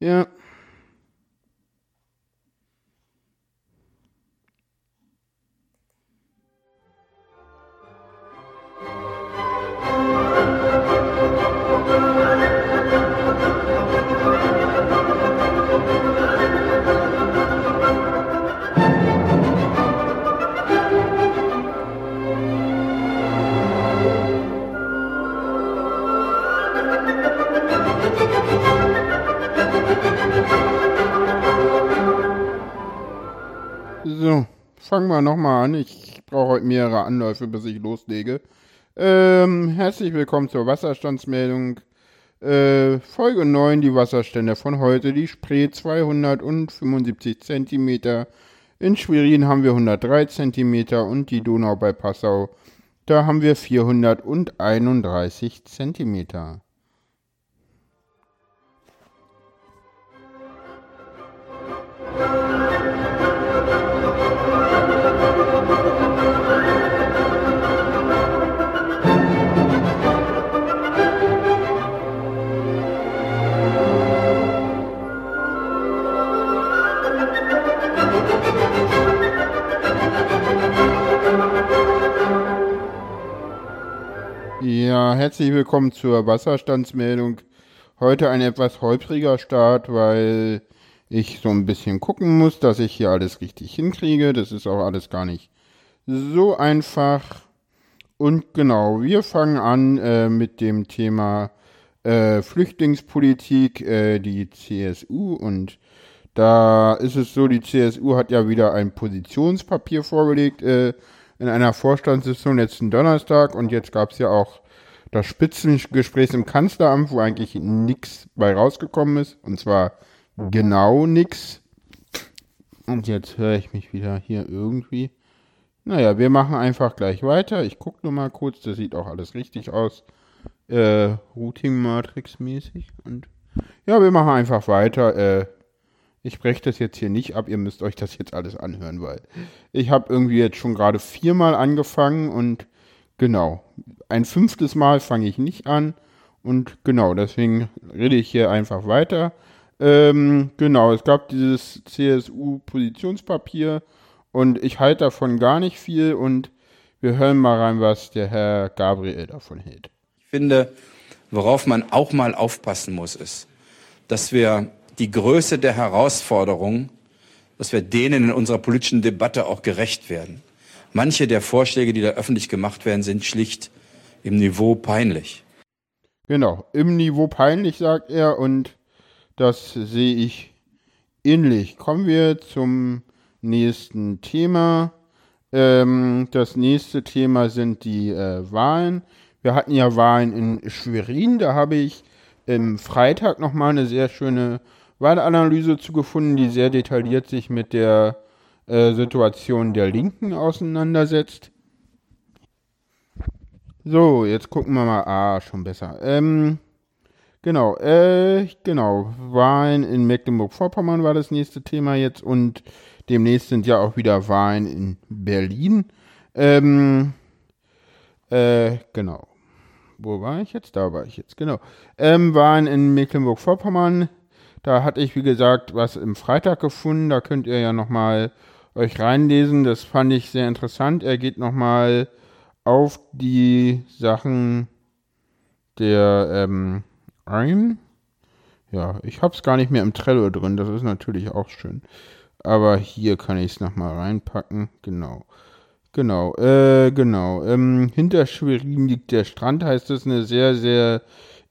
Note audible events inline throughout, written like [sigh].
Ja. Fangen wir nochmal an. Ich brauche heute mehrere Anläufe, bis ich loslege. Ähm, herzlich willkommen zur Wasserstandsmeldung. Äh, Folge 9, die Wasserstände von heute. Die Spree 275 cm. In Schwerin haben wir 103 cm und die Donau bei Passau, da haben wir 431 cm. Herzlich willkommen zur Wasserstandsmeldung. Heute ein etwas holpriger Start, weil ich so ein bisschen gucken muss, dass ich hier alles richtig hinkriege. Das ist auch alles gar nicht so einfach. Und genau, wir fangen an äh, mit dem Thema äh, Flüchtlingspolitik, äh, die CSU. Und da ist es so, die CSU hat ja wieder ein Positionspapier vorgelegt äh, in einer Vorstandssitzung letzten Donnerstag. Und jetzt gab es ja auch das Spitzengespräch im Kanzleramt, wo eigentlich nichts bei rausgekommen ist. Und zwar genau nichts. Und jetzt höre ich mich wieder hier irgendwie. Naja, wir machen einfach gleich weiter. Ich gucke nur mal kurz, das sieht auch alles richtig aus. Äh, Routing-Matrix mäßig. Und ja, wir machen einfach weiter. Äh, ich breche das jetzt hier nicht ab, ihr müsst euch das jetzt alles anhören, weil ich habe irgendwie jetzt schon gerade viermal angefangen und genau, ein fünftes Mal fange ich nicht an und genau, deswegen rede ich hier einfach weiter. Ähm, genau, es gab dieses CSU-Positionspapier und ich halte davon gar nicht viel und wir hören mal rein, was der Herr Gabriel davon hält. Ich finde, worauf man auch mal aufpassen muss, ist, dass wir die Größe der Herausforderungen, dass wir denen in unserer politischen Debatte auch gerecht werden. Manche der Vorschläge, die da öffentlich gemacht werden, sind schlicht im Niveau peinlich. Genau, im Niveau peinlich, sagt er, und das sehe ich ähnlich. Kommen wir zum nächsten Thema. Ähm, das nächste Thema sind die äh, Wahlen. Wir hatten ja Wahlen in Schwerin, da habe ich im Freitag nochmal eine sehr schöne Wahlanalyse zugefunden, die sehr detailliert sich mit der äh, Situation der Linken auseinandersetzt. So, jetzt gucken wir mal. Ah, schon besser. Ähm, genau, äh, genau. Wahlen in Mecklenburg-Vorpommern war das nächste Thema jetzt und demnächst sind ja auch wieder Wahlen in Berlin. Ähm, äh, genau. Wo war ich jetzt? Da war ich jetzt, genau. Ähm, Wahlen in Mecklenburg-Vorpommern. Da hatte ich, wie gesagt, was im Freitag gefunden. Da könnt ihr ja nochmal euch reinlesen. Das fand ich sehr interessant. Er geht nochmal auf die Sachen der ähm, ein. Ja, ich habe es gar nicht mehr im Trello drin. Das ist natürlich auch schön. Aber hier kann ich es nochmal reinpacken. Genau. Genau, äh, genau. Ähm, hinter Schwerin liegt der Strand, heißt es, eine sehr, sehr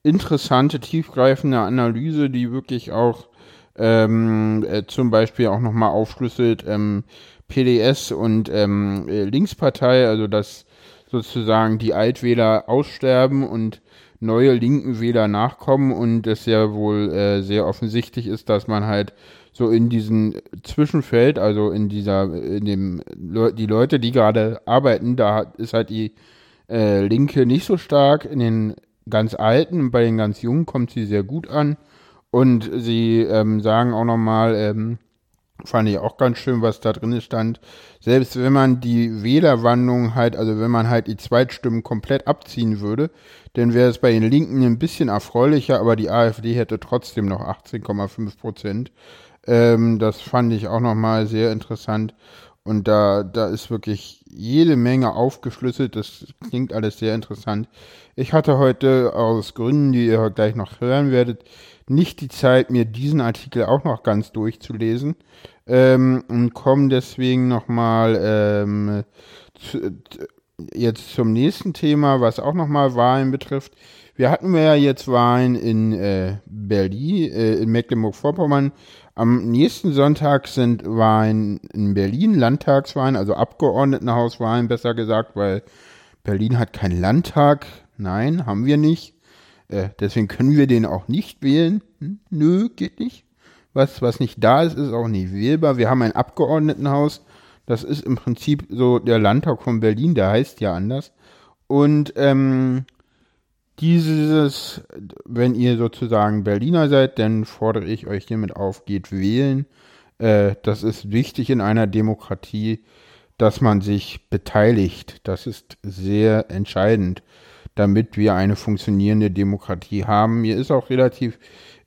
interessante, tiefgreifende Analyse, die wirklich auch ähm, äh, zum Beispiel auch nochmal aufschlüsselt, ähm, PDS und ähm, äh, Linkspartei, also dass sozusagen die Altwähler aussterben und neue linken Wähler nachkommen und es ja wohl äh, sehr offensichtlich ist, dass man halt so in diesem Zwischenfeld, also in dieser, in dem, die Leute, die gerade arbeiten, da ist halt die äh, Linke nicht so stark. In den ganz Alten, bei den ganz Jungen kommt sie sehr gut an. Und sie ähm, sagen auch nochmal, ähm, Fand ich auch ganz schön, was da drin stand. Selbst wenn man die Wählerwandlung halt, also wenn man halt die Zweitstimmen komplett abziehen würde, dann wäre es bei den Linken ein bisschen erfreulicher, aber die AfD hätte trotzdem noch 18,5 Prozent. Ähm, das fand ich auch nochmal sehr interessant. Und da, da ist wirklich jede Menge aufgeschlüsselt. Das klingt alles sehr interessant. Ich hatte heute aus Gründen, die ihr gleich noch hören werdet, nicht die Zeit, mir diesen Artikel auch noch ganz durchzulesen ähm, und komme deswegen nochmal ähm, zu, jetzt zum nächsten Thema, was auch nochmal Wahlen betrifft. Wir hatten ja jetzt Wahlen in äh, Berlin, äh, in Mecklenburg-Vorpommern. Am nächsten Sonntag sind Wahlen in Berlin, Landtagswahlen, also Abgeordnetenhauswahlen besser gesagt, weil Berlin hat keinen Landtag. Nein, haben wir nicht. Äh, deswegen können wir den auch nicht wählen. Hm? Nö, geht nicht. Was, was nicht da ist, ist auch nicht wählbar. Wir haben ein Abgeordnetenhaus. Das ist im Prinzip so der Landtag von Berlin, der heißt ja anders. Und ähm, dieses, wenn ihr sozusagen Berliner seid, dann fordere ich euch hiermit auf, geht wählen. Äh, das ist wichtig in einer Demokratie, dass man sich beteiligt. Das ist sehr entscheidend damit wir eine funktionierende Demokratie haben. Mir ist auch relativ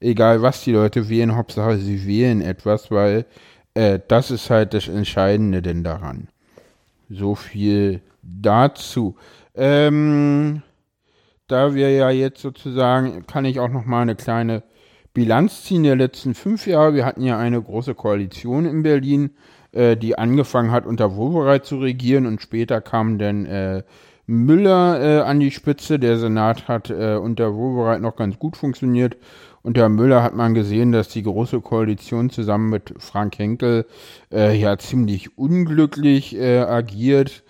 egal, was die Leute wählen, Hauptsache sie wählen etwas, weil äh, das ist halt das Entscheidende denn daran. So viel dazu. Ähm, da wir ja jetzt sozusagen, kann ich auch noch mal eine kleine Bilanz ziehen der letzten fünf Jahre. Wir hatten ja eine große Koalition in Berlin, äh, die angefangen hat, unter Wobereit zu regieren und später kam dann äh, Müller äh, an die Spitze. Der Senat hat äh, unter Wobereit noch ganz gut funktioniert. Unter Müller hat man gesehen, dass die Große Koalition zusammen mit Frank Henkel äh, ja ziemlich unglücklich äh, agiert.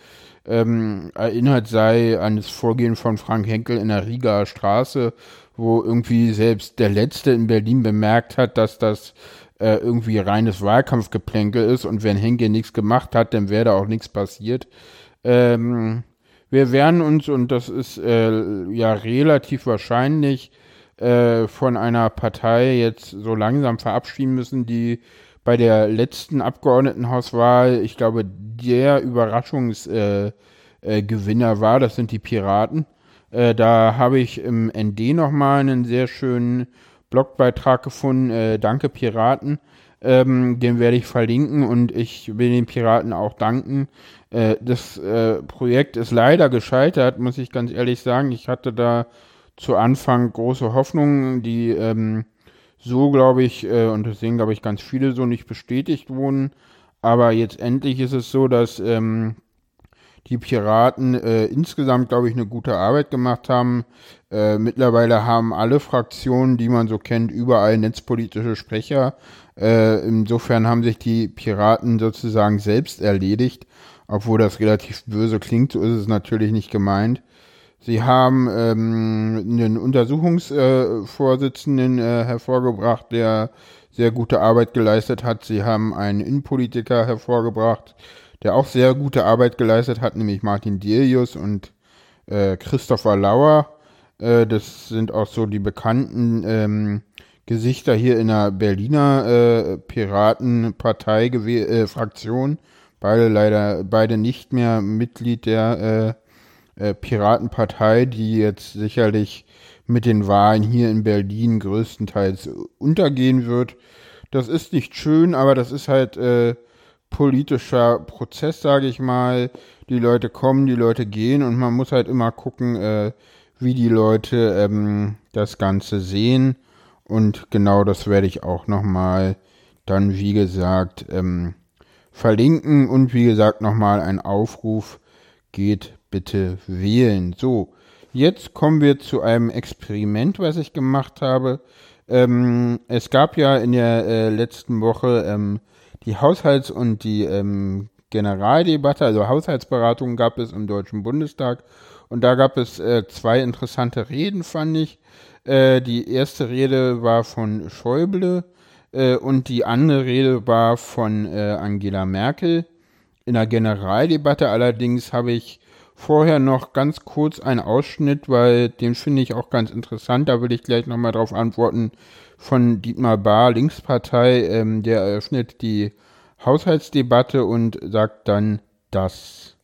Ähm, erinnert sei an das Vorgehen von Frank Henkel in der Rieger Straße, wo irgendwie selbst der Letzte in Berlin bemerkt hat, dass das äh, irgendwie reines Wahlkampfgeplänkel ist und wenn Henkel nichts gemacht hat, dann wäre da auch nichts passiert. Ähm, wir werden uns, und das ist äh, ja relativ wahrscheinlich, äh, von einer Partei jetzt so langsam verabschieden müssen, die bei der letzten Abgeordnetenhauswahl, ich glaube, der Überraschungsgewinner äh, äh, war. Das sind die Piraten. Äh, da habe ich im ND nochmal einen sehr schönen Blogbeitrag gefunden. Äh, danke Piraten. Ähm, den werde ich verlinken und ich will den Piraten auch danken. Äh, das äh, Projekt ist leider gescheitert, muss ich ganz ehrlich sagen. Ich hatte da zu Anfang große Hoffnungen, die ähm, so, glaube ich, äh, und das sehen, glaube ich, ganz viele so nicht bestätigt wurden. Aber jetzt endlich ist es so, dass ähm, die Piraten äh, insgesamt, glaube ich, eine gute Arbeit gemacht haben. Äh, mittlerweile haben alle Fraktionen, die man so kennt, überall netzpolitische Sprecher. Äh, insofern haben sich die Piraten sozusagen selbst erledigt, obwohl das relativ böse klingt, so ist es natürlich nicht gemeint. Sie haben ähm, einen Untersuchungsvorsitzenden äh, hervorgebracht, der sehr gute Arbeit geleistet hat. Sie haben einen Innenpolitiker hervorgebracht, der auch sehr gute Arbeit geleistet hat, nämlich Martin Delius und äh, Christopher Lauer. Äh, das sind auch so die bekannten ähm, Gesichter hier in der Berliner äh, Piratenpartei-Fraktion. Äh, beide leider, beide nicht mehr Mitglied der äh, Piratenpartei, die jetzt sicherlich mit den Wahlen hier in Berlin größtenteils untergehen wird. Das ist nicht schön, aber das ist halt äh, politischer Prozess, sage ich mal. Die Leute kommen, die Leute gehen und man muss halt immer gucken, äh, wie die Leute ähm, das Ganze sehen. Und genau das werde ich auch nochmal dann, wie gesagt, ähm, verlinken. Und wie gesagt, nochmal ein Aufruf, geht bitte wählen. So, jetzt kommen wir zu einem Experiment, was ich gemacht habe. Ähm, es gab ja in der äh, letzten Woche ähm, die Haushalts- und die ähm, Generaldebatte, also Haushaltsberatungen gab es im Deutschen Bundestag. Und da gab es äh, zwei interessante Reden, fand ich. Äh, die erste Rede war von Schäuble äh, und die andere Rede war von äh, Angela Merkel. In der Generaldebatte allerdings habe ich vorher noch ganz kurz einen Ausschnitt, weil den finde ich auch ganz interessant. Da will ich gleich nochmal drauf antworten von Dietmar Bahr, Linkspartei, ähm, der eröffnet die Haushaltsdebatte und sagt dann das.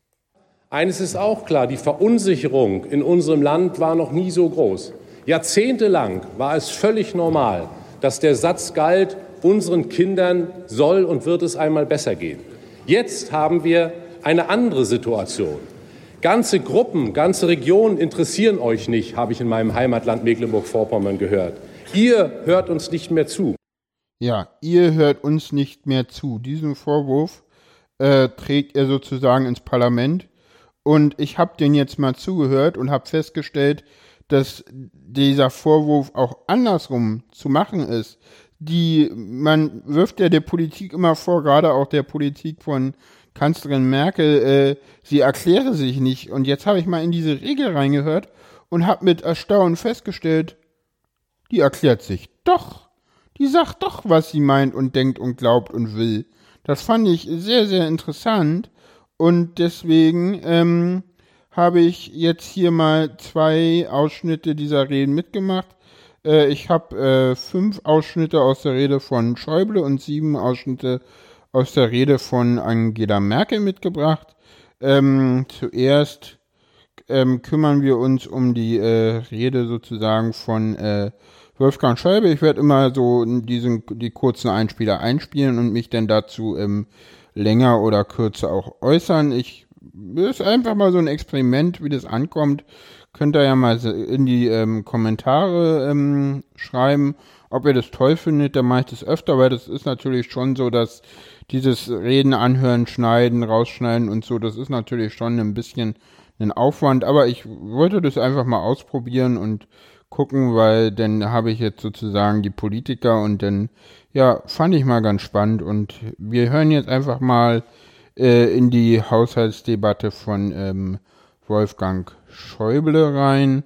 Eines ist auch klar, die Verunsicherung in unserem Land war noch nie so groß. Jahrzehntelang war es völlig normal, dass der Satz galt, unseren Kindern soll und wird es einmal besser gehen. Jetzt haben wir eine andere Situation. Ganze Gruppen, ganze Regionen interessieren euch nicht, habe ich in meinem Heimatland Mecklenburg-Vorpommern gehört. Ihr hört uns nicht mehr zu. Ja, ihr hört uns nicht mehr zu. Diesen Vorwurf äh, trägt er sozusagen ins Parlament. Und ich habe den jetzt mal zugehört und habe festgestellt, dass dieser Vorwurf auch andersrum zu machen ist. Die, man wirft ja der Politik immer vor, gerade auch der Politik von Kanzlerin Merkel, äh, sie erkläre sich nicht. Und jetzt habe ich mal in diese Regel reingehört und habe mit Erstaunen festgestellt, die erklärt sich doch. Die sagt doch, was sie meint und denkt und glaubt und will. Das fand ich sehr, sehr interessant. Und deswegen ähm, habe ich jetzt hier mal zwei Ausschnitte dieser Reden mitgemacht. Äh, ich habe äh, fünf Ausschnitte aus der Rede von Schäuble und sieben Ausschnitte aus der Rede von Angela Merkel mitgebracht. Ähm, zuerst ähm, kümmern wir uns um die äh, Rede sozusagen von äh, Wolfgang Schäuble. Ich werde immer so diesen, die kurzen Einspieler einspielen und mich dann dazu ähm, länger oder kürzer auch äußern. Ich ist einfach mal so ein Experiment, wie das ankommt. Könnt ihr ja mal in die ähm, Kommentare ähm, schreiben, ob ihr das toll findet. Dann mache ich das öfter, weil das ist natürlich schon so, dass dieses Reden anhören, schneiden, rausschneiden und so, das ist natürlich schon ein bisschen ein Aufwand, aber ich wollte das einfach mal ausprobieren und gucken, weil dann habe ich jetzt sozusagen die Politiker und dann, ja, fand ich mal ganz spannend und wir hören jetzt einfach mal äh, in die Haushaltsdebatte von ähm, Wolfgang Schäuble rein.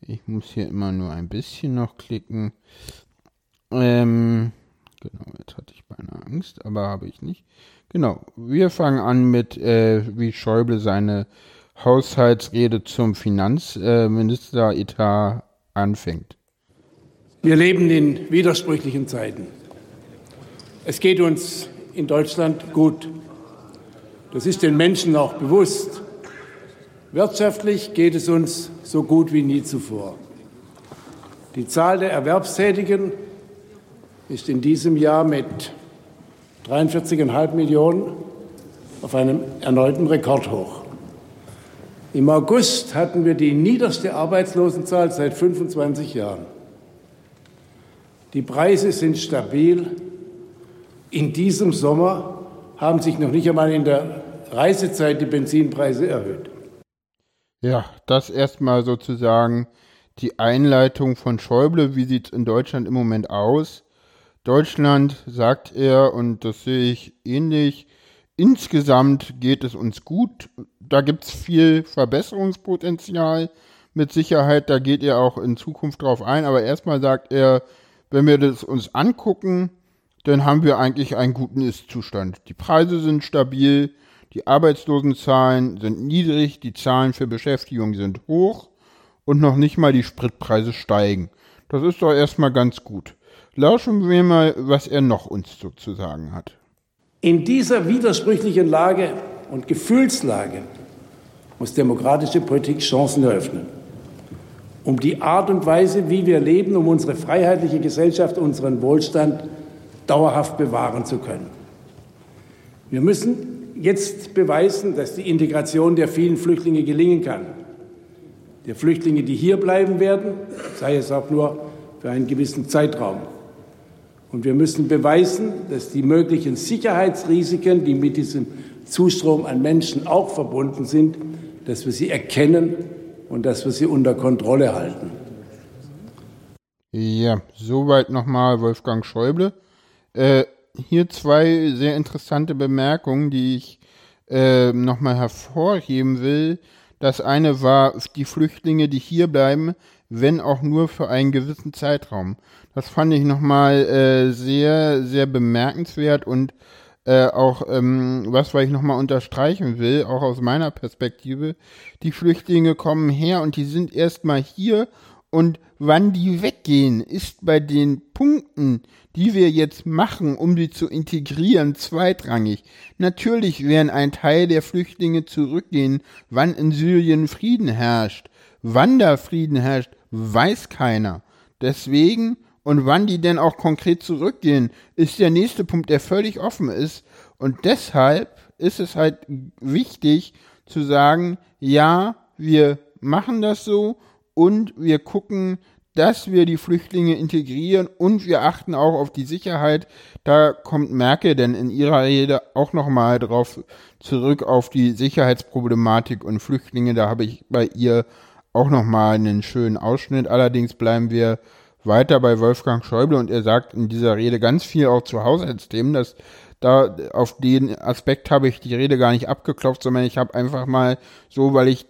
Ich muss hier immer nur ein bisschen noch klicken. Ähm, Genau, jetzt hatte ich beinahe Angst, aber habe ich nicht. Genau, wir fangen an mit, äh, wie Schäuble seine Haushaltsrede zum Finanzministeretat äh, anfängt. Wir leben in widersprüchlichen Zeiten. Es geht uns in Deutschland gut. Das ist den Menschen auch bewusst. Wirtschaftlich geht es uns so gut wie nie zuvor. Die Zahl der Erwerbstätigen ist in diesem Jahr mit 43,5 Millionen auf einem erneuten Rekordhoch. Im August hatten wir die niederste Arbeitslosenzahl seit 25 Jahren. Die Preise sind stabil. In diesem Sommer haben sich noch nicht einmal in der Reisezeit die Benzinpreise erhöht. Ja, das erstmal sozusagen die Einleitung von Schäuble. Wie sieht es in Deutschland im Moment aus? Deutschland, sagt er, und das sehe ich ähnlich, insgesamt geht es uns gut. Da gibt es viel Verbesserungspotenzial mit Sicherheit. Da geht er auch in Zukunft drauf ein. Aber erstmal sagt er, wenn wir das uns angucken, dann haben wir eigentlich einen guten Ist-Zustand. Die Preise sind stabil, die Arbeitslosenzahlen sind niedrig, die Zahlen für Beschäftigung sind hoch und noch nicht mal die Spritpreise steigen. Das ist doch erstmal ganz gut. Lauschen wir mal, was er noch uns zu sagen hat. In dieser widersprüchlichen Lage und Gefühlslage muss demokratische Politik Chancen eröffnen, um die Art und Weise, wie wir leben, um unsere freiheitliche Gesellschaft, unseren Wohlstand dauerhaft bewahren zu können. Wir müssen jetzt beweisen, dass die Integration der vielen Flüchtlinge gelingen kann. Der Flüchtlinge, die hier bleiben werden, sei es auch nur für einen gewissen Zeitraum. Und wir müssen beweisen, dass die möglichen Sicherheitsrisiken, die mit diesem Zustrom an Menschen auch verbunden sind, dass wir sie erkennen und dass wir sie unter Kontrolle halten. Ja, soweit nochmal Wolfgang Schäuble. Äh, hier zwei sehr interessante Bemerkungen, die ich äh, nochmal hervorheben will. Das eine war die Flüchtlinge, die hier bleiben, wenn auch nur für einen gewissen Zeitraum. Das fand ich nochmal äh, sehr, sehr bemerkenswert und äh, auch ähm, was, was ich nochmal unterstreichen will, auch aus meiner Perspektive, die Flüchtlinge kommen her und die sind erstmal hier und wann die weggehen, ist bei den Punkten, die wir jetzt machen, um sie zu integrieren, zweitrangig. Natürlich werden ein Teil der Flüchtlinge zurückgehen, wann in Syrien Frieden herrscht. Wann da Frieden herrscht, weiß keiner. Deswegen, und wann die denn auch konkret zurückgehen, ist der nächste Punkt, der völlig offen ist. Und deshalb ist es halt wichtig zu sagen, ja, wir machen das so und wir gucken, dass wir die Flüchtlinge integrieren und wir achten auch auf die Sicherheit. Da kommt Merkel denn in ihrer Rede auch nochmal drauf zurück auf die Sicherheitsproblematik und Flüchtlinge. Da habe ich bei ihr auch nochmal einen schönen Ausschnitt. Allerdings bleiben wir weiter bei Wolfgang Schäuble und er sagt in dieser Rede ganz viel auch zu Haushaltsthemen. Das, da, auf den Aspekt habe ich die Rede gar nicht abgeklopft, sondern ich habe einfach mal so, weil ich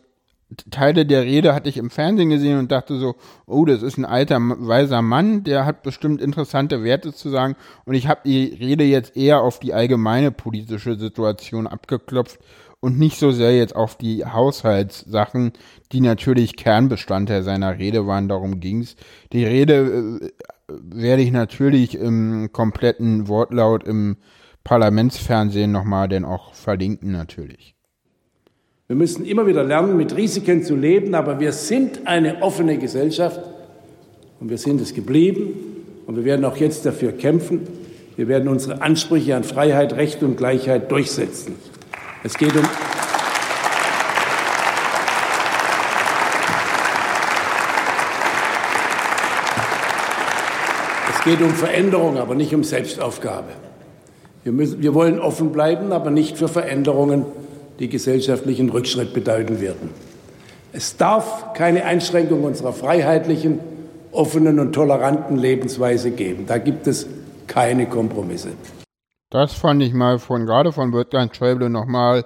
Teile der Rede hatte ich im Fernsehen gesehen und dachte so, oh, das ist ein alter, weiser Mann, der hat bestimmt interessante Werte zu sagen. Und ich habe die Rede jetzt eher auf die allgemeine politische Situation abgeklopft und nicht so sehr jetzt auf die Haushaltssachen, die natürlich Kernbestandteil seiner Rede waren. Darum ging's. Die Rede äh, werde ich natürlich im kompletten Wortlaut im Parlamentsfernsehen nochmal denn auch verlinken natürlich. Wir müssen immer wieder lernen, mit Risiken zu leben, aber wir sind eine offene Gesellschaft und wir sind es geblieben und wir werden auch jetzt dafür kämpfen. Wir werden unsere Ansprüche an Freiheit, Recht und Gleichheit durchsetzen. Es geht um Es geht um Veränderung, aber nicht um Selbstaufgabe. Wir, müssen, wir wollen offen bleiben, aber nicht für Veränderungen die gesellschaftlichen Rückschritt bedeuten werden. Es darf keine Einschränkung unserer freiheitlichen, offenen und toleranten Lebensweise geben. Da gibt es keine Kompromisse. Das fand ich mal von gerade von Wolfgang Schäuble nochmal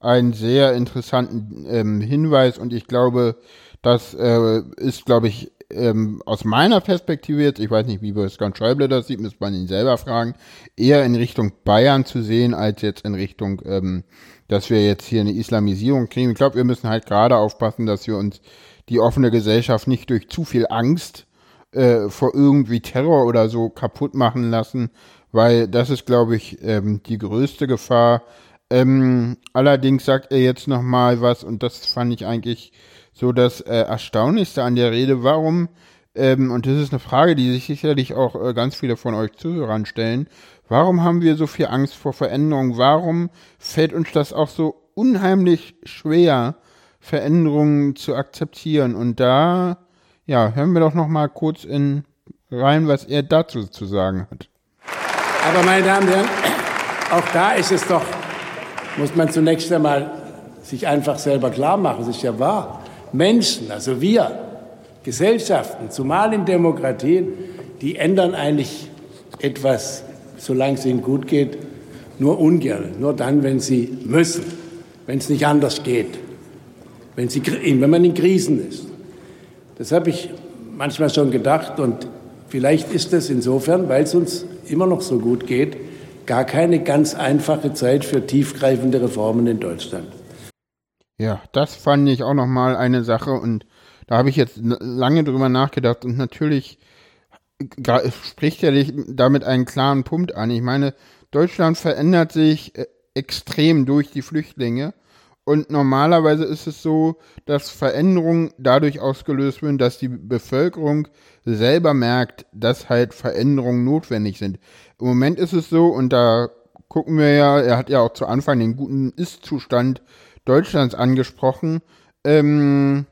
einen sehr interessanten ähm, Hinweis und ich glaube, das äh, ist, glaube ich, ähm, aus meiner Perspektive jetzt, ich weiß nicht, wie Wolfgang Schäuble das sieht, muss man ihn selber fragen, eher in Richtung Bayern zu sehen, als jetzt in Richtung ähm, dass wir jetzt hier eine Islamisierung kriegen. Ich glaube, wir müssen halt gerade aufpassen, dass wir uns die offene Gesellschaft nicht durch zu viel Angst äh, vor irgendwie Terror oder so kaputt machen lassen, weil das ist, glaube ich, ähm, die größte Gefahr. Ähm, allerdings sagt er jetzt noch mal was und das fand ich eigentlich so das äh, Erstaunlichste an der Rede. Warum ähm, und das ist eine Frage, die sich sicherlich auch äh, ganz viele von euch Zuhörern stellen. Warum haben wir so viel Angst vor Veränderung? Warum fällt uns das auch so unheimlich schwer, Veränderungen zu akzeptieren? Und da, ja, hören wir doch noch mal kurz in rein, was er dazu zu sagen hat. Aber meine Damen und Herren, auch da ist es doch, muss man zunächst einmal sich einfach selber klar machen, es ist ja wahr. Menschen, also wir, Gesellschaften, zumal in Demokratien, die ändern eigentlich etwas solange es ihnen gut geht, nur ungern, nur dann, wenn sie müssen, wenn es nicht anders geht, wenn, sie, wenn man in Krisen ist. Das habe ich manchmal schon gedacht und vielleicht ist es insofern, weil es uns immer noch so gut geht, gar keine ganz einfache Zeit für tiefgreifende Reformen in Deutschland. Ja, das fand ich auch nochmal eine Sache und da habe ich jetzt lange drüber nachgedacht und natürlich spricht ja damit einen klaren Punkt an. Ich meine, Deutschland verändert sich äh, extrem durch die Flüchtlinge. Und normalerweise ist es so, dass Veränderungen dadurch ausgelöst werden, dass die Bevölkerung selber merkt, dass halt Veränderungen notwendig sind. Im Moment ist es so, und da gucken wir ja, er hat ja auch zu Anfang den guten Ist-Zustand Deutschlands angesprochen, ähm,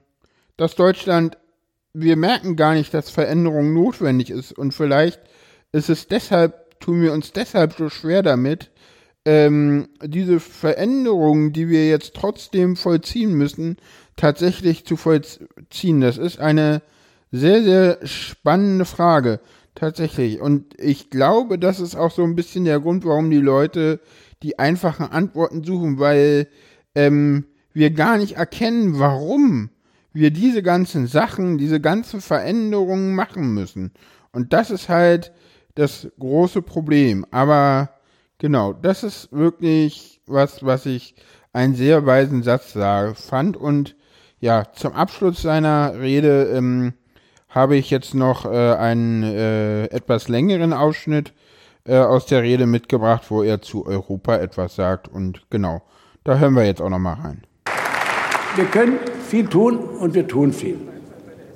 dass Deutschland wir merken gar nicht, dass Veränderung notwendig ist. Und vielleicht ist es deshalb, tun wir uns deshalb so schwer damit, ähm, diese Veränderungen, die wir jetzt trotzdem vollziehen müssen, tatsächlich zu vollziehen. Das ist eine sehr, sehr spannende Frage. Tatsächlich. Und ich glaube, das ist auch so ein bisschen der Grund, warum die Leute die einfachen Antworten suchen, weil ähm, wir gar nicht erkennen, warum wir diese ganzen Sachen, diese ganzen Veränderungen machen müssen. Und das ist halt das große Problem. Aber genau, das ist wirklich was, was ich einen sehr weisen Satz sage, fand. Und ja, zum Abschluss seiner Rede ähm, habe ich jetzt noch äh, einen äh, etwas längeren Ausschnitt äh, aus der Rede mitgebracht, wo er zu Europa etwas sagt. Und genau, da hören wir jetzt auch noch mal rein. Wir können viel tun und wir tun viel.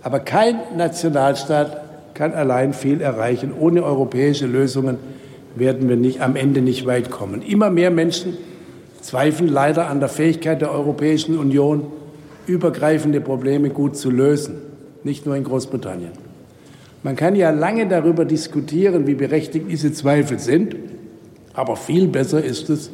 Aber kein Nationalstaat kann allein viel erreichen. Ohne europäische Lösungen werden wir nicht, am Ende nicht weit kommen. Immer mehr Menschen zweifeln leider an der Fähigkeit der Europäischen Union, übergreifende Probleme gut zu lösen, nicht nur in Großbritannien. Man kann ja lange darüber diskutieren, wie berechtigt diese Zweifel sind, aber viel besser ist es,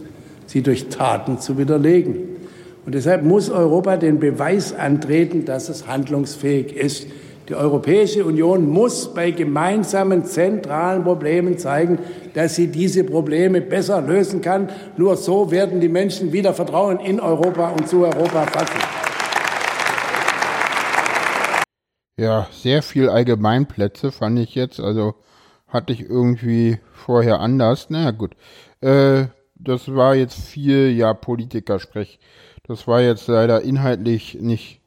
sie durch Taten zu widerlegen. Und deshalb muss Europa den Beweis antreten, dass es handlungsfähig ist. Die Europäische Union muss bei gemeinsamen zentralen Problemen zeigen, dass sie diese Probleme besser lösen kann. Nur so werden die Menschen wieder Vertrauen in Europa und zu Europa fassen. Ja, sehr viel Allgemeinplätze fand ich jetzt. Also hatte ich irgendwie vorher anders. Naja, gut. Äh, das war jetzt viel, ja, Politikersprech. Das war jetzt leider inhaltlich nicht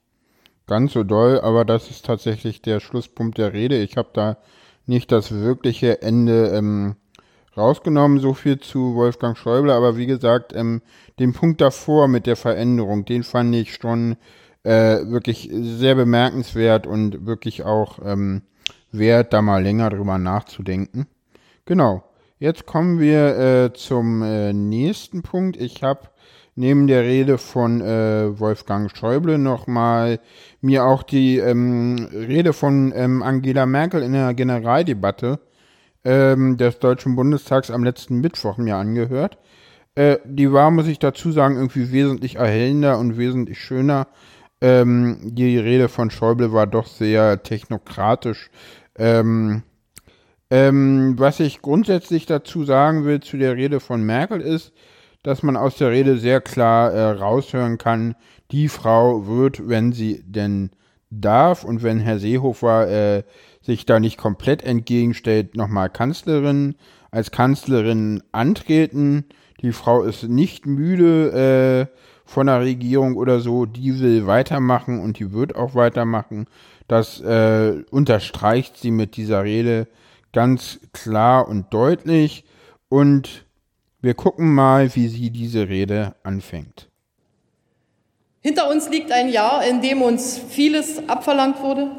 ganz so doll, aber das ist tatsächlich der Schlusspunkt der Rede. Ich habe da nicht das wirkliche Ende ähm, rausgenommen, so viel zu Wolfgang Schäuble, aber wie gesagt, ähm, den Punkt davor mit der Veränderung, den fand ich schon äh, wirklich sehr bemerkenswert und wirklich auch ähm, wert, da mal länger drüber nachzudenken. Genau. Jetzt kommen wir äh, zum äh, nächsten Punkt. Ich habe neben der Rede von äh, Wolfgang Schäuble nochmal mir auch die ähm, Rede von ähm, Angela Merkel in der Generaldebatte ähm, des Deutschen Bundestags am letzten Mittwoch mir angehört. Äh, die war, muss ich dazu sagen, irgendwie wesentlich erhellender und wesentlich schöner ähm, die Rede von Schäuble war doch sehr technokratisch. Ähm, ähm, was ich grundsätzlich dazu sagen will zu der Rede von Merkel ist, dass man aus der Rede sehr klar äh, raushören kann, die Frau wird, wenn sie denn darf und wenn Herr Seehofer äh, sich da nicht komplett entgegenstellt, nochmal Kanzlerin, als Kanzlerin antreten. Die Frau ist nicht müde, äh, von der Regierung oder so, die will weitermachen und die wird auch weitermachen. Das äh, unterstreicht sie mit dieser Rede ganz klar und deutlich. Und wir gucken mal, wie sie diese Rede anfängt. Hinter uns liegt ein Jahr, in dem uns vieles abverlangt wurde,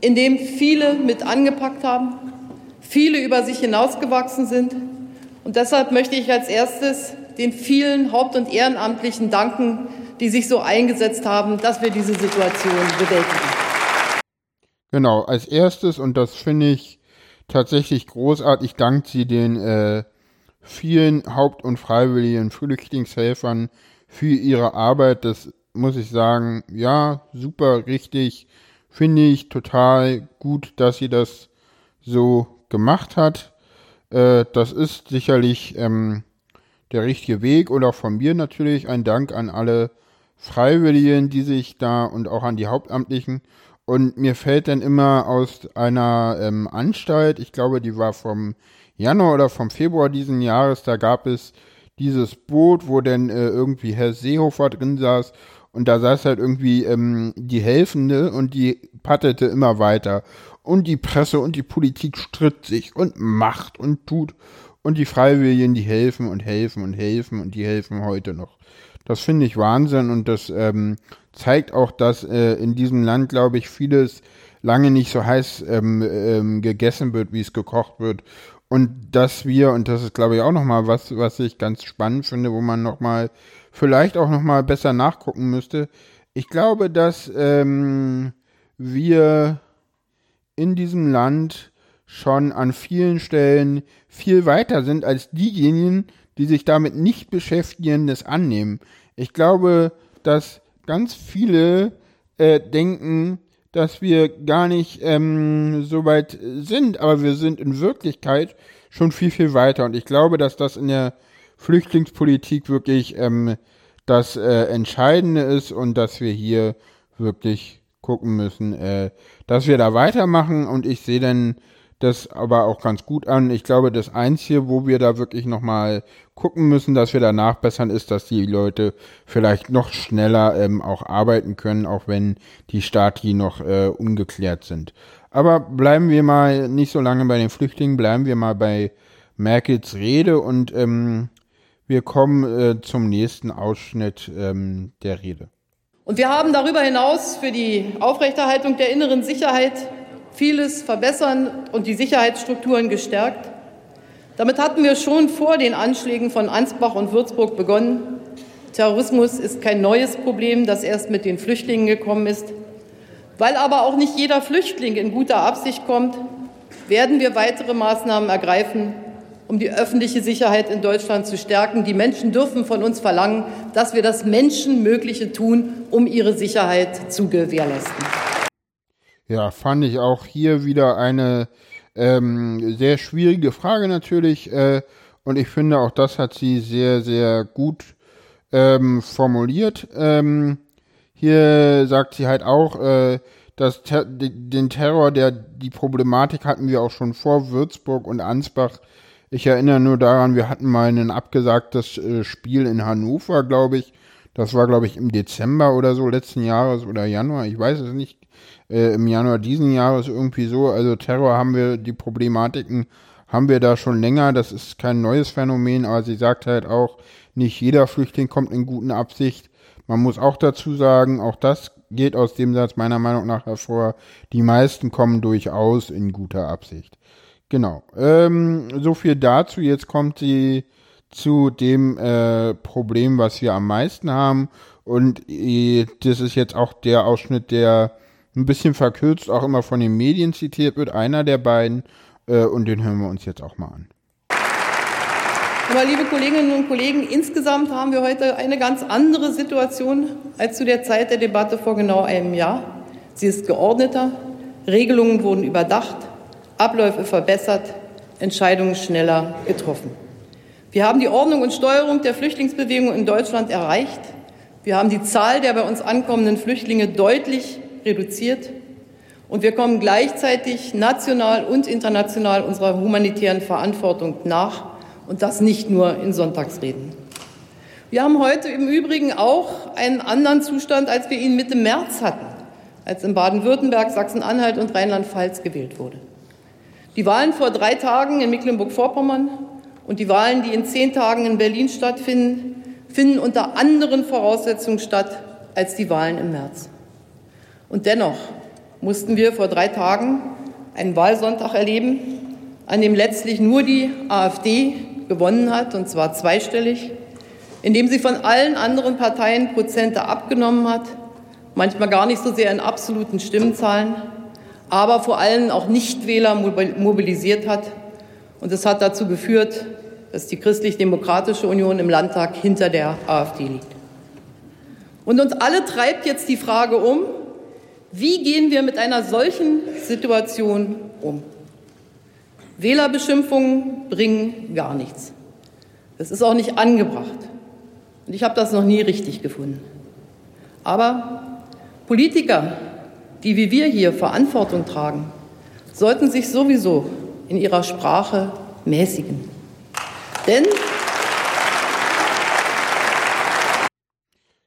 in dem viele mit angepackt haben, viele über sich hinausgewachsen sind. Und deshalb möchte ich als erstes den vielen Haupt- und Ehrenamtlichen danken, die sich so eingesetzt haben, dass wir diese Situation bewältigen. Genau, als erstes, und das finde ich tatsächlich großartig, dankt sie den äh, vielen Haupt- und freiwilligen Flüchtlingshelfern für ihre Arbeit. Das muss ich sagen, ja, super, richtig. Finde ich total gut, dass sie das so gemacht hat. Äh, das ist sicherlich ähm, der richtige Weg und auch von mir natürlich ein Dank an alle Freiwilligen, die sich da und auch an die Hauptamtlichen. Und mir fällt dann immer aus einer ähm, Anstalt, ich glaube, die war vom Januar oder vom Februar diesen Jahres, da gab es dieses Boot, wo dann äh, irgendwie Herr Seehofer drin saß und da saß halt irgendwie ähm, die Helfende und die pattete immer weiter. Und die Presse und die Politik stritt sich und macht und tut. Und die Freiwilligen, die helfen und helfen und helfen und die helfen heute noch. Das finde ich Wahnsinn und das ähm, zeigt auch, dass äh, in diesem Land, glaube ich, vieles lange nicht so heiß ähm, ähm, gegessen wird, wie es gekocht wird. Und dass wir, und das ist, glaube ich, auch nochmal was, was ich ganz spannend finde, wo man nochmal, vielleicht auch nochmal besser nachgucken müsste. Ich glaube, dass ähm, wir in diesem Land schon an vielen Stellen viel weiter sind als diejenigen, die sich damit nicht beschäftigen, das annehmen. Ich glaube, dass ganz viele äh, denken, dass wir gar nicht ähm, so weit sind, aber wir sind in Wirklichkeit schon viel, viel weiter. Und ich glaube, dass das in der Flüchtlingspolitik wirklich ähm, das äh, Entscheidende ist und dass wir hier wirklich gucken müssen, äh, dass wir da weitermachen. Und ich sehe dann das aber auch ganz gut an. Ich glaube, das Einzige, wo wir da wirklich nochmal gucken müssen, dass wir danach bessern, ist, dass die Leute vielleicht noch schneller ähm, auch arbeiten können, auch wenn die Stati noch äh, ungeklärt sind. Aber bleiben wir mal nicht so lange bei den Flüchtlingen, bleiben wir mal bei Merkels Rede und ähm, wir kommen äh, zum nächsten Ausschnitt ähm, der Rede. Und wir haben darüber hinaus für die Aufrechterhaltung der inneren Sicherheit vieles verbessern und die Sicherheitsstrukturen gestärkt. Damit hatten wir schon vor den Anschlägen von Ansbach und Würzburg begonnen. Terrorismus ist kein neues Problem, das erst mit den Flüchtlingen gekommen ist. Weil aber auch nicht jeder Flüchtling in guter Absicht kommt, werden wir weitere Maßnahmen ergreifen, um die öffentliche Sicherheit in Deutschland zu stärken. Die Menschen dürfen von uns verlangen, dass wir das Menschenmögliche tun, um ihre Sicherheit zu gewährleisten. Ja, fand ich auch hier wieder eine ähm, sehr schwierige Frage natürlich. Äh, und ich finde, auch das hat sie sehr, sehr gut ähm, formuliert. Ähm, hier sagt sie halt auch, äh, dass ter den Terror, der die Problematik hatten wir auch schon vor Würzburg und Ansbach. Ich erinnere nur daran, wir hatten mal ein abgesagtes äh, Spiel in Hannover, glaube ich. Das war, glaube ich, im Dezember oder so letzten Jahres oder Januar, ich weiß es nicht. Äh, Im Januar diesen Jahres irgendwie so. Also Terror haben wir, die Problematiken haben wir da schon länger. Das ist kein neues Phänomen, aber sie sagt halt auch, nicht jeder Flüchtling kommt in guten Absicht. Man muss auch dazu sagen, auch das geht aus dem Satz meiner Meinung nach hervor, die meisten kommen durchaus in guter Absicht. Genau. Ähm, so viel dazu. Jetzt kommt sie zu dem äh, Problem, was wir am meisten haben. Und äh, das ist jetzt auch der Ausschnitt, der ein bisschen verkürzt auch immer von den Medien zitiert wird, einer der beiden. Äh, und den hören wir uns jetzt auch mal an. Aber liebe Kolleginnen und Kollegen, insgesamt haben wir heute eine ganz andere Situation als zu der Zeit der Debatte vor genau einem Jahr. Sie ist geordneter, Regelungen wurden überdacht, Abläufe verbessert, Entscheidungen schneller getroffen. Wir haben die Ordnung und Steuerung der Flüchtlingsbewegung in Deutschland erreicht. Wir haben die Zahl der bei uns ankommenden Flüchtlinge deutlich reduziert. Und wir kommen gleichzeitig national und international unserer humanitären Verantwortung nach und das nicht nur in Sonntagsreden. Wir haben heute im Übrigen auch einen anderen Zustand, als wir ihn Mitte März hatten, als in Baden-Württemberg, Sachsen-Anhalt und Rheinland-Pfalz gewählt wurde. Die Wahlen vor drei Tagen in Mecklenburg-Vorpommern und die Wahlen, die in zehn Tagen in Berlin stattfinden, finden unter anderen Voraussetzungen statt als die Wahlen im März. Und dennoch mussten wir vor drei Tagen einen Wahlsonntag erleben, an dem letztlich nur die AfD gewonnen hat, und zwar zweistellig, indem sie von allen anderen Parteien Prozente abgenommen hat, manchmal gar nicht so sehr in absoluten Stimmenzahlen, aber vor allem auch Nichtwähler mobilisiert hat. Und das hat dazu geführt, dass die Christlich-Demokratische Union im Landtag hinter der AfD liegt. Und uns alle treibt jetzt die Frage um, wie gehen wir mit einer solchen Situation um? Wählerbeschimpfungen bringen gar nichts. Das ist auch nicht angebracht. Und ich habe das noch nie richtig gefunden. Aber Politiker, die wie wir hier Verantwortung tragen, sollten sich sowieso in ihrer Sprache mäßigen. Denn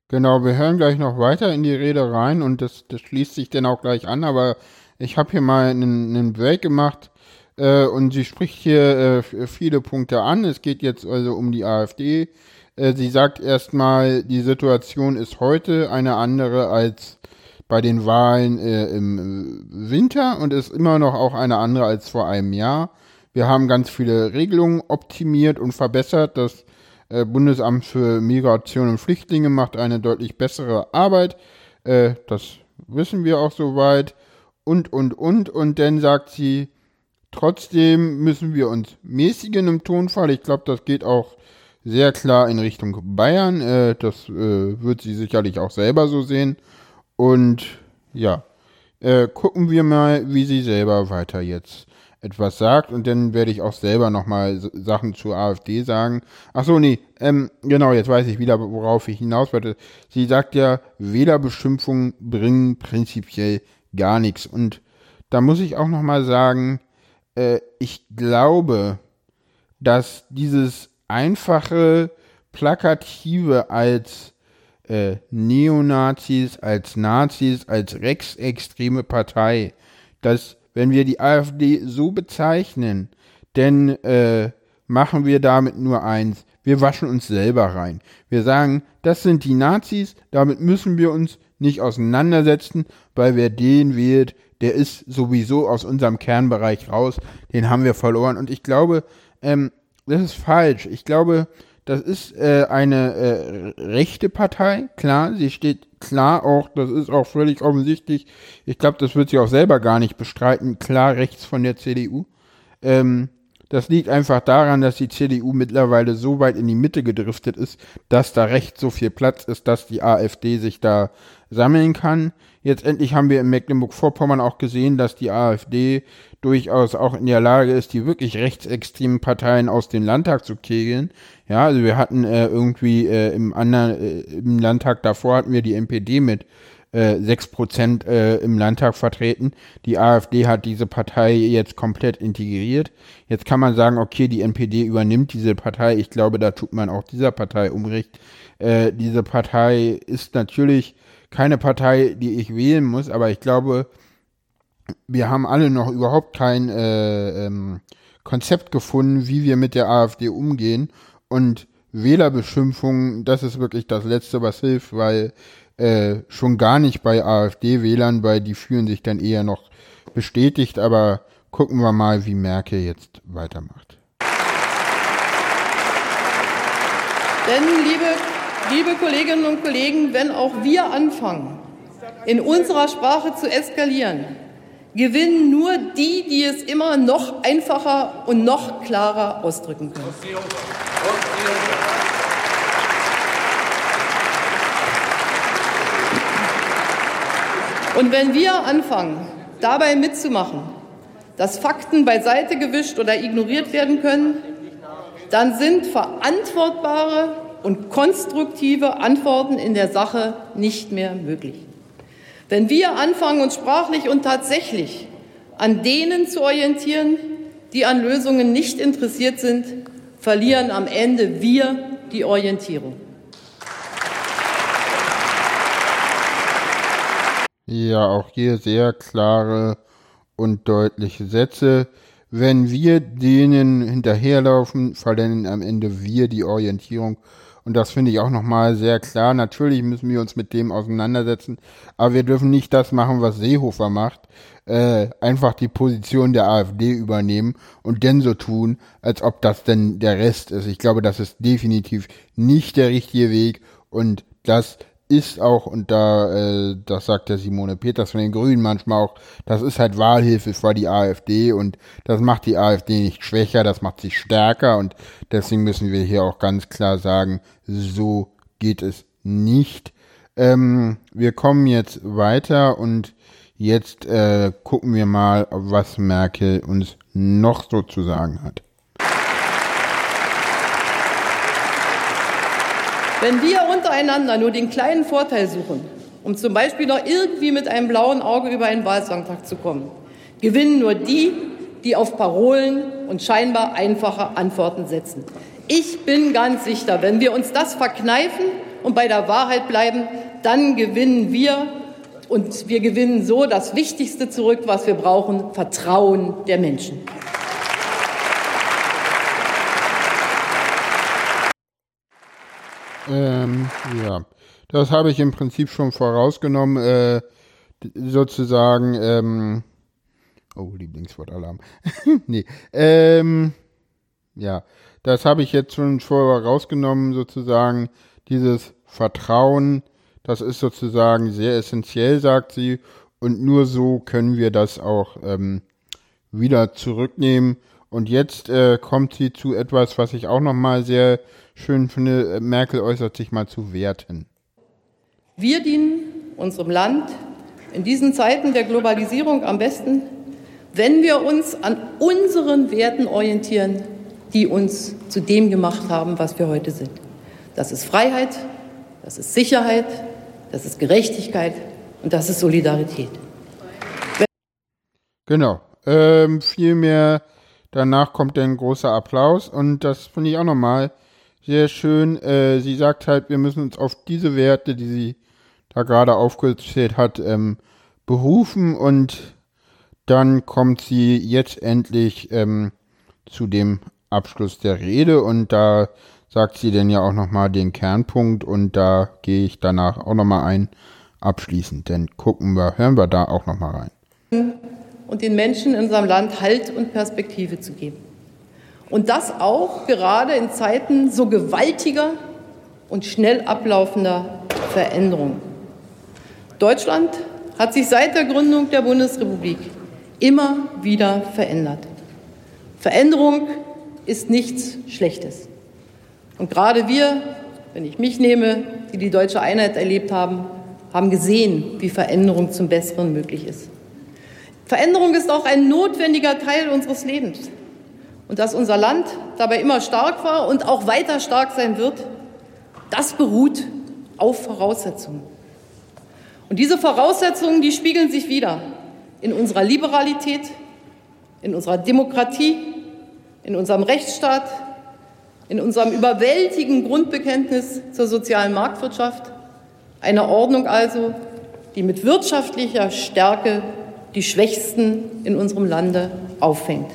Genau, wir hören gleich noch weiter in die Rede rein und das, das schließt sich dann auch gleich an, aber ich habe hier mal einen, einen Break gemacht äh, und sie spricht hier äh, viele Punkte an. Es geht jetzt also um die AfD. Äh, sie sagt erstmal, die Situation ist heute eine andere als bei den Wahlen äh, im Winter und ist immer noch auch eine andere als vor einem Jahr. Wir haben ganz viele Regelungen optimiert und verbessert. Das äh, Bundesamt für Migration und Flüchtlinge macht eine deutlich bessere Arbeit. das wissen wir auch soweit. Und, und, und. Und dann sagt sie, Trotzdem müssen wir uns mäßigen im Tonfall. Ich glaube, das geht auch sehr klar in Richtung Bayern. Äh, das äh, wird sie sicherlich auch selber so sehen. Und ja, äh, gucken wir mal, wie sie selber weiter jetzt etwas sagt. Und dann werde ich auch selber nochmal Sachen zur AfD sagen. Ach so, nee, ähm, genau, jetzt weiß ich wieder, worauf ich hinaus wollte. Sie sagt ja, Wählerbeschimpfungen bringen prinzipiell gar nichts. Und da muss ich auch nochmal sagen, äh, ich glaube, dass dieses einfache, plakative als äh, Neonazis, als Nazis, als rechtsextreme Partei, das wenn wir die AfD so bezeichnen, denn äh, machen wir damit nur eins. Wir waschen uns selber rein. Wir sagen, das sind die Nazis, damit müssen wir uns nicht auseinandersetzen, weil wer den wählt, der ist sowieso aus unserem Kernbereich raus, den haben wir verloren. Und ich glaube, ähm, das ist falsch. Ich glaube, das ist äh, eine äh, rechte Partei, klar, sie steht klar auch, das ist auch völlig offensichtlich, ich glaube, das wird sie auch selber gar nicht bestreiten, klar rechts von der CDU. Ähm, das liegt einfach daran, dass die CDU mittlerweile so weit in die Mitte gedriftet ist, dass da rechts so viel Platz ist, dass die AfD sich da sammeln kann. Jetzt endlich haben wir in Mecklenburg-Vorpommern auch gesehen, dass die AfD durchaus auch in der Lage ist, die wirklich rechtsextremen Parteien aus dem Landtag zu kegeln. Ja, also wir hatten äh, irgendwie äh, im anderen, äh, im Landtag davor hatten wir die NPD mit äh, sechs Prozent äh, im Landtag vertreten. Die AfD hat diese Partei jetzt komplett integriert. Jetzt kann man sagen, okay, die NPD übernimmt diese Partei. Ich glaube, da tut man auch dieser Partei Unrecht. Äh, diese Partei ist natürlich keine Partei, die ich wählen muss, aber ich glaube, wir haben alle noch überhaupt kein äh, ähm, Konzept gefunden, wie wir mit der AfD umgehen. Und Wählerbeschimpfungen, das ist wirklich das Letzte, was hilft, weil äh, schon gar nicht bei AfD-Wählern, weil die fühlen sich dann eher noch bestätigt. Aber gucken wir mal, wie Merkel jetzt weitermacht. Denn, liebe, liebe Kolleginnen und Kollegen, wenn auch wir anfangen, in unserer Sprache zu eskalieren, gewinnen nur die, die es immer noch einfacher und noch klarer ausdrücken können. Und wenn wir anfangen, dabei mitzumachen, dass Fakten beiseite gewischt oder ignoriert werden können, dann sind verantwortbare und konstruktive Antworten in der Sache nicht mehr möglich. Wenn wir anfangen, uns sprachlich und tatsächlich an denen zu orientieren, die an Lösungen nicht interessiert sind, verlieren am Ende wir die Orientierung. Ja, auch hier sehr klare und deutliche Sätze. Wenn wir denen hinterherlaufen, verlieren am Ende wir die Orientierung. Und das finde ich auch nochmal sehr klar. Natürlich müssen wir uns mit dem auseinandersetzen, aber wir dürfen nicht das machen, was Seehofer macht. Äh, einfach die Position der AfD übernehmen und dann so tun, als ob das denn der Rest ist. Ich glaube, das ist definitiv nicht der richtige Weg und das ist auch, und da, äh, das sagt der Simone Peters von den Grünen manchmal auch, das ist halt Wahlhilfe für die AfD und das macht die AfD nicht schwächer, das macht sie stärker und deswegen müssen wir hier auch ganz klar sagen, so geht es nicht. Ähm, wir kommen jetzt weiter und jetzt äh, gucken wir mal, was Merkel uns noch so zu sagen hat. Wenn wir untereinander nur den kleinen Vorteil suchen, um zum Beispiel noch irgendwie mit einem blauen Auge über einen Wahlsonntag zu kommen, gewinnen nur die, die auf Parolen und scheinbar einfache Antworten setzen. Ich bin ganz sicher, wenn wir uns das verkneifen und bei der Wahrheit bleiben, dann gewinnen wir und wir gewinnen so das Wichtigste zurück, was wir brauchen, Vertrauen der Menschen. Ähm, ja, das habe ich im Prinzip schon vorausgenommen, äh, sozusagen, ähm, oh, Lieblingswortalarm. [laughs] nee, ähm, ja, das habe ich jetzt schon vorausgenommen, sozusagen, dieses Vertrauen, das ist sozusagen sehr essentiell, sagt sie, und nur so können wir das auch ähm, wieder zurücknehmen. Und jetzt äh, kommt sie zu etwas, was ich auch nochmal sehr schön finde, Merkel äußert sich mal zu Werten. Wir dienen unserem Land in diesen Zeiten der Globalisierung am besten, wenn wir uns an unseren Werten orientieren, die uns zu dem gemacht haben, was wir heute sind. Das ist Freiheit, das ist Sicherheit, das ist Gerechtigkeit und das ist Solidarität. Genau. Ähm, viel mehr danach kommt ein großer Applaus und das finde ich auch nochmal sehr schön. Äh, sie sagt halt, wir müssen uns auf diese Werte, die sie da gerade aufgezählt hat, ähm, berufen und dann kommt sie jetzt endlich ähm, zu dem Abschluss der Rede und da sagt sie denn ja auch nochmal den Kernpunkt und da gehe ich danach auch nochmal ein, abschließend. Denn gucken wir, hören wir da auch nochmal rein. Und den Menschen in unserem Land Halt und Perspektive zu geben. Und das auch gerade in Zeiten so gewaltiger und schnell ablaufender Veränderungen. Deutschland hat sich seit der Gründung der Bundesrepublik immer wieder verändert. Veränderung ist nichts Schlechtes. Und gerade wir, wenn ich mich nehme, die die deutsche Einheit erlebt haben, haben gesehen, wie Veränderung zum Besseren möglich ist. Veränderung ist auch ein notwendiger Teil unseres Lebens. Und dass unser Land dabei immer stark war und auch weiter stark sein wird, das beruht auf Voraussetzungen. Und diese Voraussetzungen, die spiegeln sich wieder in unserer Liberalität, in unserer Demokratie, in unserem Rechtsstaat, in unserem überwältigenden Grundbekenntnis zur sozialen Marktwirtschaft, eine Ordnung also, die mit wirtschaftlicher Stärke die Schwächsten in unserem Lande auffängt.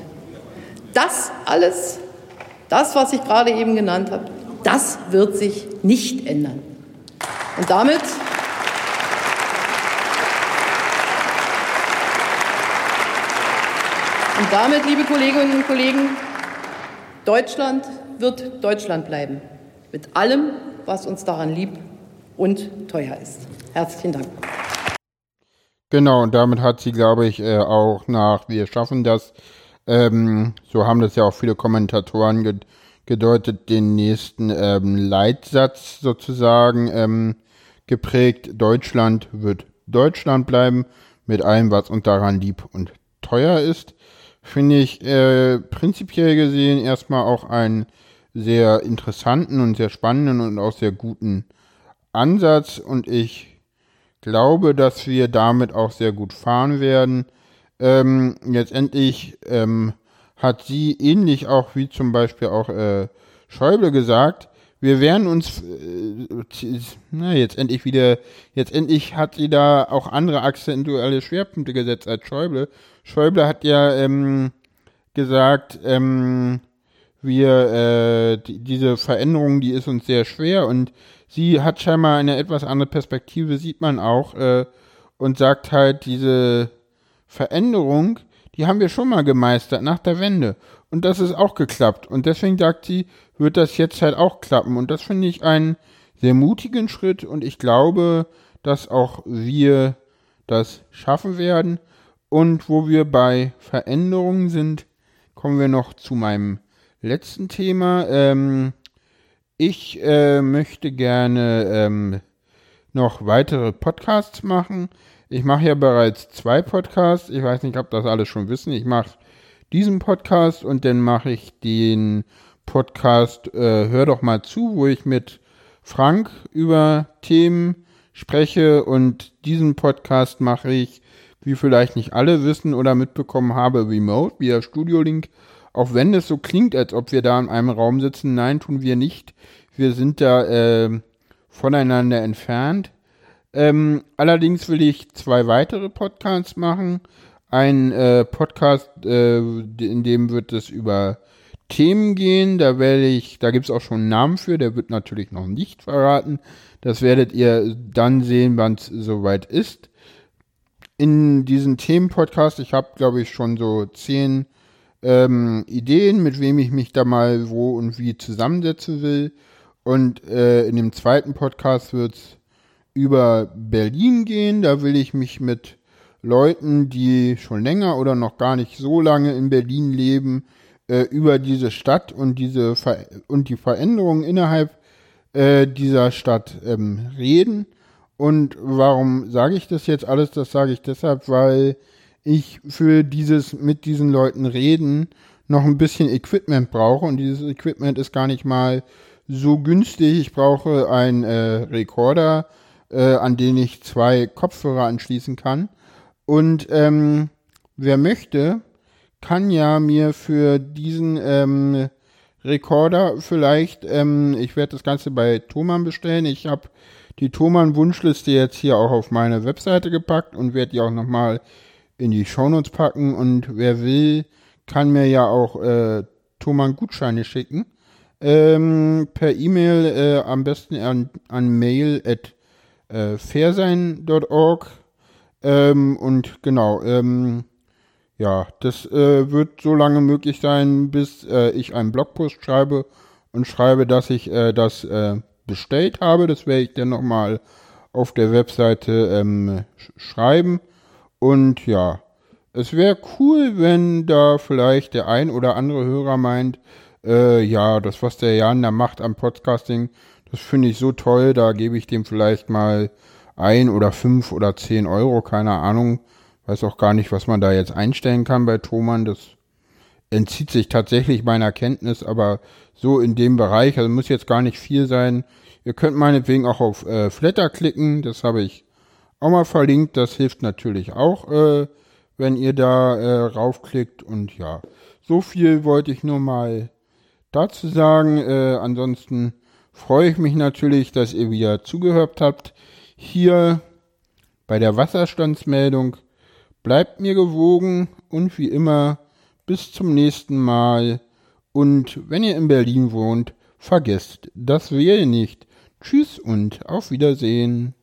Das alles, das, was ich gerade eben genannt habe, das wird sich nicht ändern. Und damit Und damit, liebe Kolleginnen und Kollegen, Deutschland wird Deutschland bleiben. Mit allem, was uns daran lieb und teuer ist. Herzlichen Dank. Genau, und damit hat sie, glaube ich, äh, auch nach Wir schaffen das, ähm, so haben das ja auch viele Kommentatoren ge gedeutet, den nächsten ähm, Leitsatz sozusagen ähm, geprägt. Deutschland wird Deutschland bleiben, mit allem, was uns daran lieb und teuer ist. Finde ich äh, prinzipiell gesehen erstmal auch einen sehr interessanten und sehr spannenden und auch sehr guten Ansatz und ich glaube, dass wir damit auch sehr gut fahren werden. Ähm, letztendlich ähm, hat sie ähnlich auch wie zum Beispiel auch äh, Schäuble gesagt, wir werden uns, äh, na, jetzt endlich wieder, jetzt endlich hat sie da auch andere akzentuelle Schwerpunkte gesetzt als Schäuble. Schäuble hat ja ähm, gesagt, ähm, wir, äh, die, diese Veränderung, die ist uns sehr schwer und sie hat scheinbar eine etwas andere Perspektive, sieht man auch, äh, und sagt halt, diese Veränderung, die haben wir schon mal gemeistert nach der Wende. Und das ist auch geklappt. Und deswegen sagt sie, wird das jetzt halt auch klappen. Und das finde ich einen sehr mutigen Schritt. Und ich glaube, dass auch wir das schaffen werden. Und wo wir bei Veränderungen sind, kommen wir noch zu meinem letzten Thema. Ähm, ich äh, möchte gerne ähm, noch weitere Podcasts machen. Ich mache ja bereits zwei Podcasts. Ich weiß nicht, ob das alle schon wissen. Ich mache diesen Podcast und dann mache ich den Podcast äh, Hör doch mal zu, wo ich mit Frank über Themen spreche und diesen Podcast mache ich, wie vielleicht nicht alle wissen oder mitbekommen habe, remote via Studio Link. Auch wenn es so klingt, als ob wir da in einem Raum sitzen, nein, tun wir nicht. Wir sind da äh, voneinander entfernt. Ähm, allerdings will ich zwei weitere Podcasts machen. Ein äh, Podcast, äh, in dem wird es über Themen gehen. Da werde ich, da gibt es auch schon einen Namen für, der wird natürlich noch nicht verraten. Das werdet ihr dann sehen, wann es soweit ist. In diesem Themenpodcast, ich habe, glaube ich, schon so zehn ähm, Ideen, mit wem ich mich da mal wo und wie zusammensetzen will. Und äh, in dem zweiten Podcast wird es über Berlin gehen. Da will ich mich mit Leuten, die schon länger oder noch gar nicht so lange in Berlin leben, äh, über diese Stadt und diese Ver und die Veränderungen innerhalb äh, dieser Stadt ähm, reden. Und warum sage ich das jetzt alles? Das sage ich deshalb, weil ich für dieses mit diesen Leuten reden noch ein bisschen Equipment brauche und dieses Equipment ist gar nicht mal so günstig. Ich brauche einen äh, Rekorder, äh, an den ich zwei Kopfhörer anschließen kann. Und ähm, wer möchte, kann ja mir für diesen ähm, Rekorder vielleicht, ähm, ich werde das Ganze bei Thomann bestellen. Ich habe die Thomann Wunschliste jetzt hier auch auf meine Webseite gepackt und werde die auch nochmal in die Shownotes packen und wer will, kann mir ja auch äh, Thomann Gutscheine schicken. Ähm, per E-Mail äh, am besten an, an mail at äh, fairsein.org. Ähm, und genau, ähm, ja, das äh, wird so lange möglich sein, bis äh, ich einen Blogpost schreibe und schreibe, dass ich äh, das äh, bestellt habe. Das werde ich dann nochmal auf der Webseite ähm, sch schreiben. Und ja, es wäre cool, wenn da vielleicht der ein oder andere Hörer meint, äh, ja, das, was der Jan da macht am Podcasting, das finde ich so toll, da gebe ich dem vielleicht mal ein oder fünf oder zehn Euro, keine Ahnung. Weiß auch gar nicht, was man da jetzt einstellen kann bei Thomann. Das entzieht sich tatsächlich meiner Kenntnis, aber so in dem Bereich, also muss jetzt gar nicht viel sein. Ihr könnt meinetwegen auch auf äh, Flatter klicken, das habe ich auch mal verlinkt. Das hilft natürlich auch, äh, wenn ihr da äh, raufklickt. Und ja, so viel wollte ich nur mal dazu sagen. Äh, ansonsten freue ich mich natürlich, dass ihr wieder zugehört habt. Hier bei der Wasserstandsmeldung bleibt mir gewogen und wie immer bis zum nächsten Mal. Und wenn ihr in Berlin wohnt, vergesst das Wählen nicht. Tschüss und auf Wiedersehen.